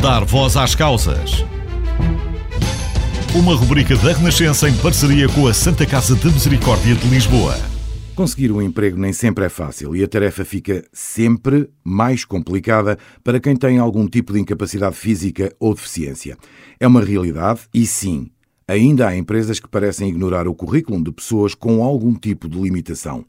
Dar voz às causas. Uma rubrica da Renascença em parceria com a Santa Casa de Misericórdia de Lisboa. Conseguir um emprego nem sempre é fácil e a tarefa fica sempre mais complicada para quem tem algum tipo de incapacidade física ou deficiência. É uma realidade e sim, ainda há empresas que parecem ignorar o currículo de pessoas com algum tipo de limitação.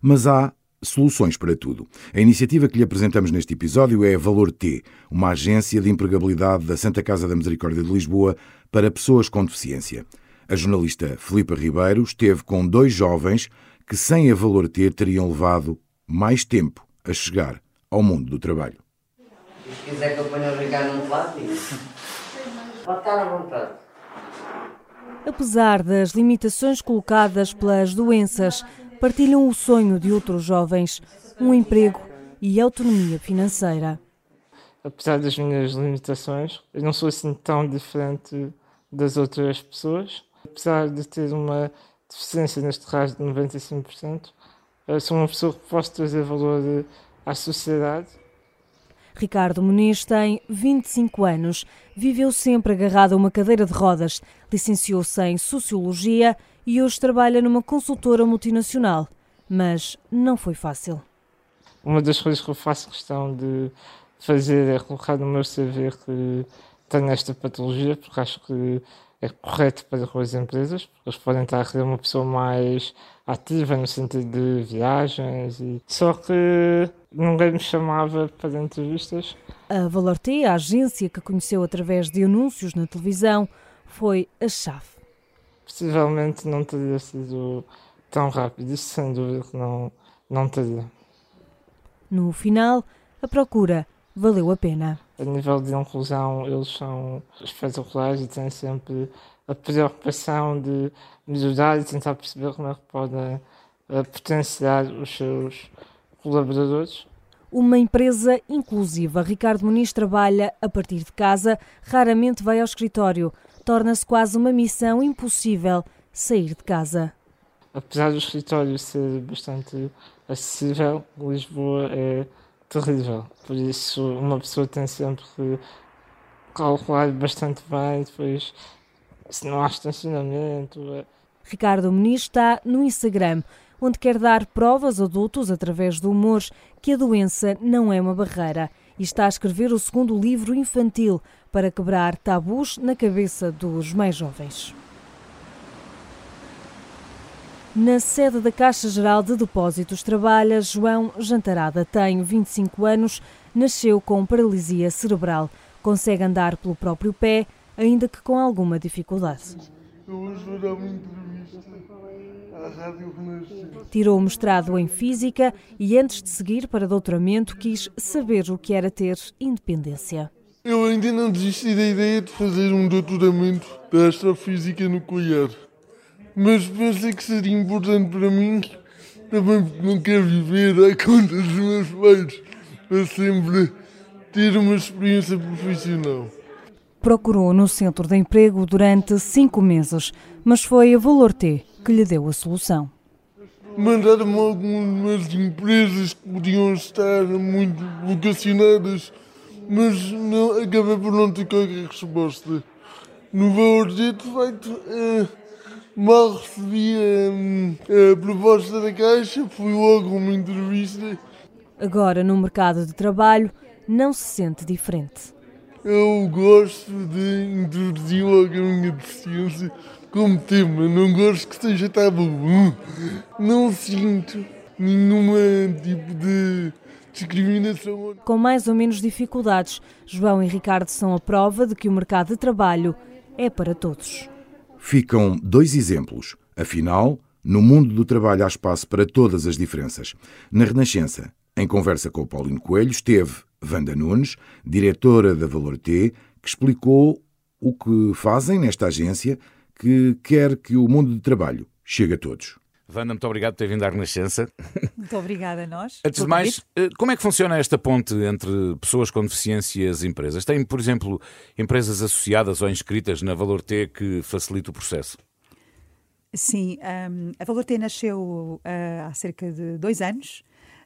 Mas há soluções para tudo. A iniciativa que lhe apresentamos neste episódio é a Valor T, uma agência de empregabilidade da Santa Casa da Misericórdia de Lisboa para pessoas com deficiência. A jornalista Filipa Ribeiro esteve com dois jovens que sem a Valor T teriam levado mais tempo a chegar ao mundo do trabalho. Se quiser que eu ponha o Ricardo no plástico, pode estar à vontade. Apesar das limitações colocadas pelas doenças, partilham o sonho de outros jovens, um emprego e autonomia financeira. Apesar das minhas limitações, eu não sou assim tão diferente das outras pessoas. Apesar de ter uma deficiência neste raio de 95%, eu sou uma pessoa que posso trazer valor à sociedade. Ricardo Muniz tem 25 anos, viveu sempre agarrado a uma cadeira de rodas, licenciou-se em Sociologia e hoje trabalha numa consultora multinacional. Mas não foi fácil. Uma das coisas que eu faço questão de fazer é colocar no meu CV que tenho esta patologia, porque acho que é correto para com as empresas, porque eles podem estar a querer uma pessoa mais ativa no sentido de viagens. E... Só que ninguém me chamava para entrevistas. A Valor T, a agência que conheceu através de anúncios na televisão, foi a chave. Possivelmente não teria sido tão rápido, isso sem dúvida que não, não teria. No final, a procura valeu a pena. A nível de inclusão, eles são espetaculares e têm sempre a preocupação de melhorar e tentar perceber como é que podem uh, potenciar os seus colaboradores. Uma empresa inclusiva. Ricardo Muniz trabalha a partir de casa, raramente vai ao escritório. Torna-se quase uma missão impossível sair de casa. Apesar do escritório ser bastante acessível, Lisboa é terrível. Por isso, uma pessoa tem sempre que calcular bastante bem, depois, se não há estacionamento. É... Ricardo Muniz está no Instagram, onde quer dar provas a adultos, através do humor, que a doença não é uma barreira. E está a escrever o segundo livro infantil para quebrar tabus na cabeça dos mais jovens. Na sede da Caixa Geral de Depósitos trabalha João Jantarada. Tem 25 anos, nasceu com paralisia cerebral. Consegue andar pelo próprio pé, ainda que com alguma dificuldade. Tirou o mestrado em Física e, antes de seguir para doutoramento, quis saber o que era ter independência. Eu ainda não desisti da ideia de fazer um doutoramento de astrofísica nuclear mas pensei que seria importante para mim, também porque não quero viver à conta dos meus pais, para sempre ter uma experiência profissional. Procurou no centro de emprego durante cinco meses, mas foi a Valor T que lhe deu a solução. Mandaram-me algumas empresas que podiam estar muito vocacionadas, mas não, acabei por não ter qualquer resposta. No Valor T, de facto, é Mal recebi a, a proposta da Caixa, fui logo a uma entrevista. Agora, no mercado de trabalho, não se sente diferente. Eu gosto de introduzir logo a minha deficiência como tema, não gosto que seja tabu. Não sinto nenhuma tipo de discriminação. Com mais ou menos dificuldades, João e Ricardo são a prova de que o mercado de trabalho é para todos ficam dois exemplos. Afinal, no mundo do trabalho há espaço para todas as diferenças. Na Renascença, em conversa com o Paulino Coelho, esteve Wanda Nunes, diretora da Valor T, que explicou o que fazem nesta agência que quer que o mundo do trabalho chegue a todos. Wanda, muito obrigado por ter vindo à Renascença. Muito obrigada a nós. Antes de mais, eh, como é que funciona esta ponte entre pessoas com deficiência e as empresas? Tem, por exemplo, empresas associadas ou inscritas na Valor T que facilita o processo? Sim, um, a Valor T nasceu uh, há cerca de dois anos.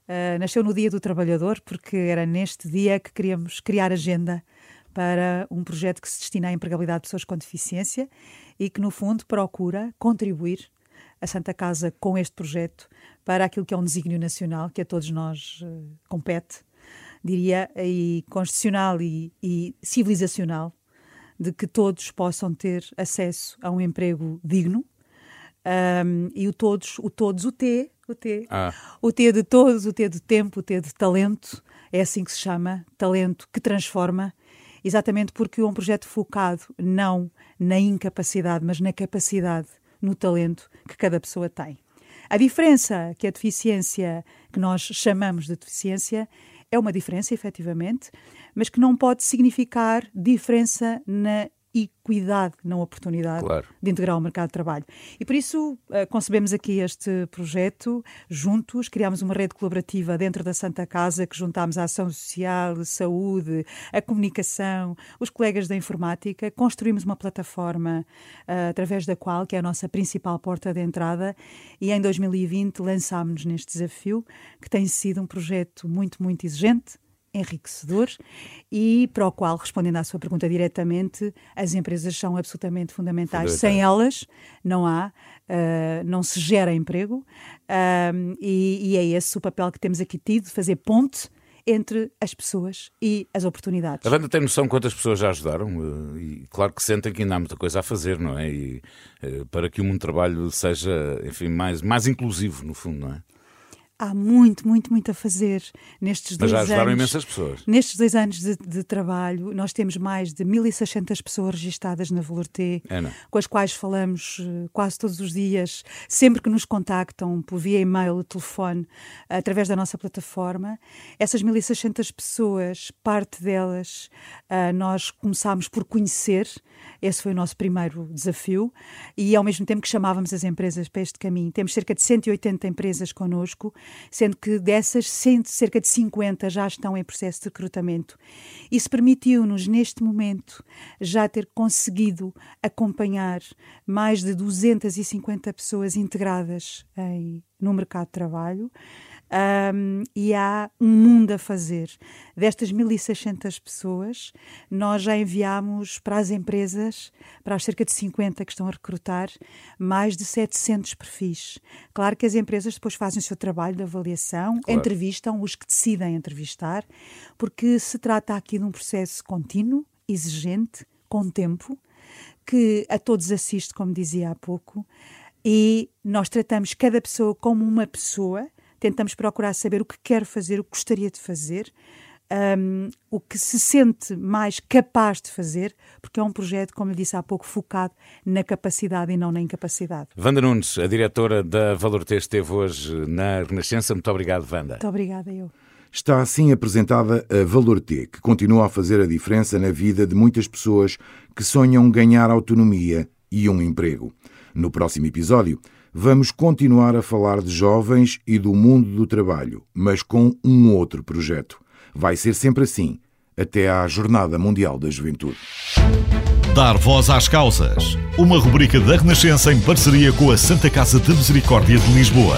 Uh, nasceu no Dia do Trabalhador, porque era neste dia que queríamos criar agenda para um projeto que se destina à empregabilidade de pessoas com deficiência e que, no fundo, procura contribuir a Santa Casa com este projeto para aquilo que é um desígnio nacional que a todos nós uh, compete, diria, e constitucional e, e civilizacional, de que todos possam ter acesso a um emprego digno. Um, e o todos, o todos, o T, o T, ah. o T de todos, o T de tempo, o T de talento, é assim que se chama, talento que transforma, exatamente porque é um projeto focado não na incapacidade, mas na capacidade, no talento que cada pessoa tem. A diferença que a deficiência, que nós chamamos de deficiência, é uma diferença, efetivamente, mas que não pode significar diferença na equidade na oportunidade claro. de integrar o mercado de trabalho. E por isso uh, concebemos aqui este projeto juntos, criámos uma rede colaborativa dentro da Santa Casa que juntámos a ação social, saúde, a comunicação, os colegas da informática, construímos uma plataforma uh, através da qual, que é a nossa principal porta de entrada, e em 2020 lançámos-nos neste desafio, que tem sido um projeto muito, muito exigente, enriquecedor e para o qual, respondendo à sua pergunta diretamente, as empresas são absolutamente fundamentais. Sem elas, não há, uh, não se gera emprego uh, e, e, é esse o papel que temos aqui tido, fazer ponte entre as pessoas e as oportunidades. A banda tem noção quantas pessoas já ajudaram? Eh, e claro que sentem que ainda há muita coisa a fazer, não é? E, para que o mundo do trabalho seja, enfim, mais, mais inclusivo, no fundo, não é? Há muito, muito, muito a fazer nestes Mas dois já ajudaram anos. imensas pessoas. Nestes dois anos de, de, trabalho, nós temos mais de 1.600 pessoas registadas na Valor T, é, com as quais falamos uh, quase todos os dias, sempre que nos contactam por via e-mail, telefone, através da nossa plataforma. Essas 1.600 pessoas, parte delas, uh, nós começámos por conhecer, esse foi o nosso primeiro desafio, e ao mesmo tempo que chamávamos as empresas para este caminho. Temos cerca de 180 empresas connosco, sendo que dessas, cerca de 50 já estão em processo de recrutamento. Isso permitiu-nos, neste momento, já ter conseguido acompanhar mais de 250 pessoas integradas em, no mercado de trabalho. Um, e há um mundo a fazer. Destas 1.600 pessoas, nós já enviamos para as empresas, para as cerca de 50 que estão a recrutar, mais de 700 perfis. Claro que as empresas depois fazem o seu trabalho de avaliação, claro. entrevistam os que decidem entrevistar, porque se trata aqui de um processo contínuo, exigente, com tempo, que a todos assiste, como dizia há pouco, e nós tratamos cada pessoa como uma pessoa tentamos procurar saber o que quer fazer, o que gostaria de fazer, um, o que se sente mais capaz de fazer, porque é um projeto, como lhe disse há pouco, focado na capacidade e não na incapacidade. Wanda Nunes, a diretora da Valor T, esteve hoje na Renascença. Muito obrigado, Wanda. Muito obrigada, eu. Está assim apresentada a Valor T, que continua a fazer a diferença na vida de muitas pessoas que sonham ganhar autonomia e um emprego. No próximo episódio, vamos continuar a falar de jovens e do mundo do trabalho, mas com um outro projeto. Vai ser sempre assim, até à Jornada Mundial da Juventude. Dar voz às causas. Uma rubrica da Renascença em parceria com a Santa Casa de Misericórdia de Lisboa.